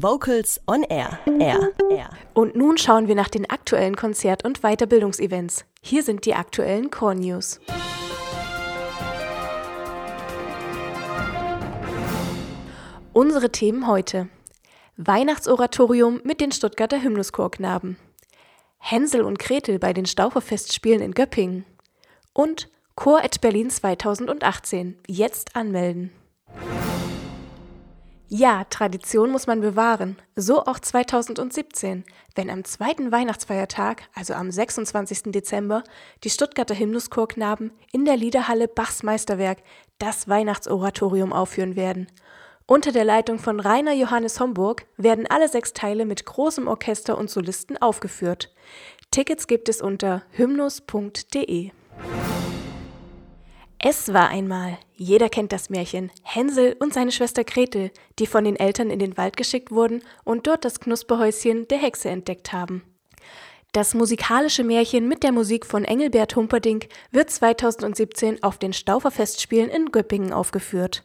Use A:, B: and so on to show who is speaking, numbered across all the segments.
A: Vocals on Air. Air. Air.
B: Und nun schauen wir nach den aktuellen Konzert- und Weiterbildungsevents. Hier sind die aktuellen Core News. Unsere Themen heute. Weihnachtsoratorium mit den Stuttgarter Hymnuschorknaben. Hänsel und Gretel bei den Stauferfestspielen in Göppingen. Und Chor at Berlin 2018. Jetzt anmelden. Ja, Tradition muss man bewahren. So auch 2017, wenn am zweiten Weihnachtsfeiertag, also am 26. Dezember, die Stuttgarter Hymnuschorknaben in der Liederhalle Bachs Meisterwerk das Weihnachtsoratorium aufführen werden. Unter der Leitung von Rainer Johannes Homburg werden alle sechs Teile mit großem Orchester und Solisten aufgeführt. Tickets gibt es unter hymnus.de. Es war einmal, jeder kennt das Märchen, Hänsel und seine Schwester Gretel, die von den Eltern in den Wald geschickt wurden und dort das Knusperhäuschen der Hexe entdeckt haben. Das musikalische Märchen mit der Musik von Engelbert Humperdinck wird 2017 auf den Stauferfestspielen in Göppingen aufgeführt.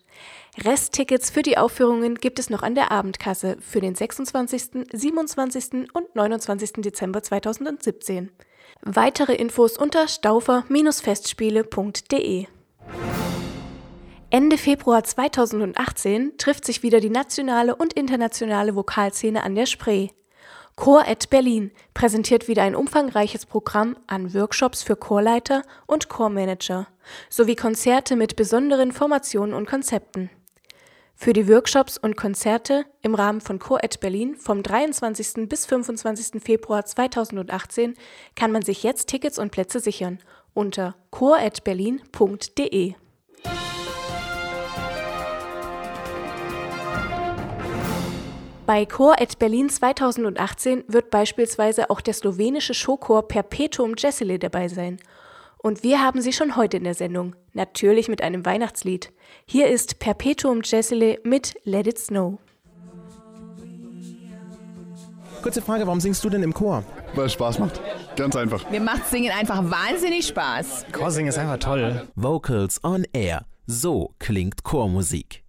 B: Resttickets für die Aufführungen gibt es noch an der Abendkasse für den 26., 27. und 29. Dezember 2017. Weitere Infos unter staufer-festspiele.de. Ende Februar 2018 trifft sich wieder die nationale und internationale Vokalszene an der Spree. Chor at Berlin präsentiert wieder ein umfangreiches Programm an Workshops für Chorleiter und Chormanager sowie Konzerte mit besonderen Formationen und Konzepten. Für die Workshops und Konzerte im Rahmen von Chor at Berlin vom 23. bis 25. Februar 2018 kann man sich jetzt Tickets und Plätze sichern unter choratberlin.de. Bei Chor at Berlin 2018 wird beispielsweise auch der slowenische Showchor Perpetuum Jessile dabei sein. Und wir haben sie schon heute in der Sendung, natürlich mit einem Weihnachtslied. Hier ist Perpetuum Jessile mit Let It Snow.
C: Kurze Frage, warum singst du denn im Chor?
D: Weil es Spaß macht. Ganz einfach.
E: Mir macht Singen einfach wahnsinnig Spaß.
F: Chorsingen ist einfach toll.
G: Vocals on Air. So klingt Chormusik.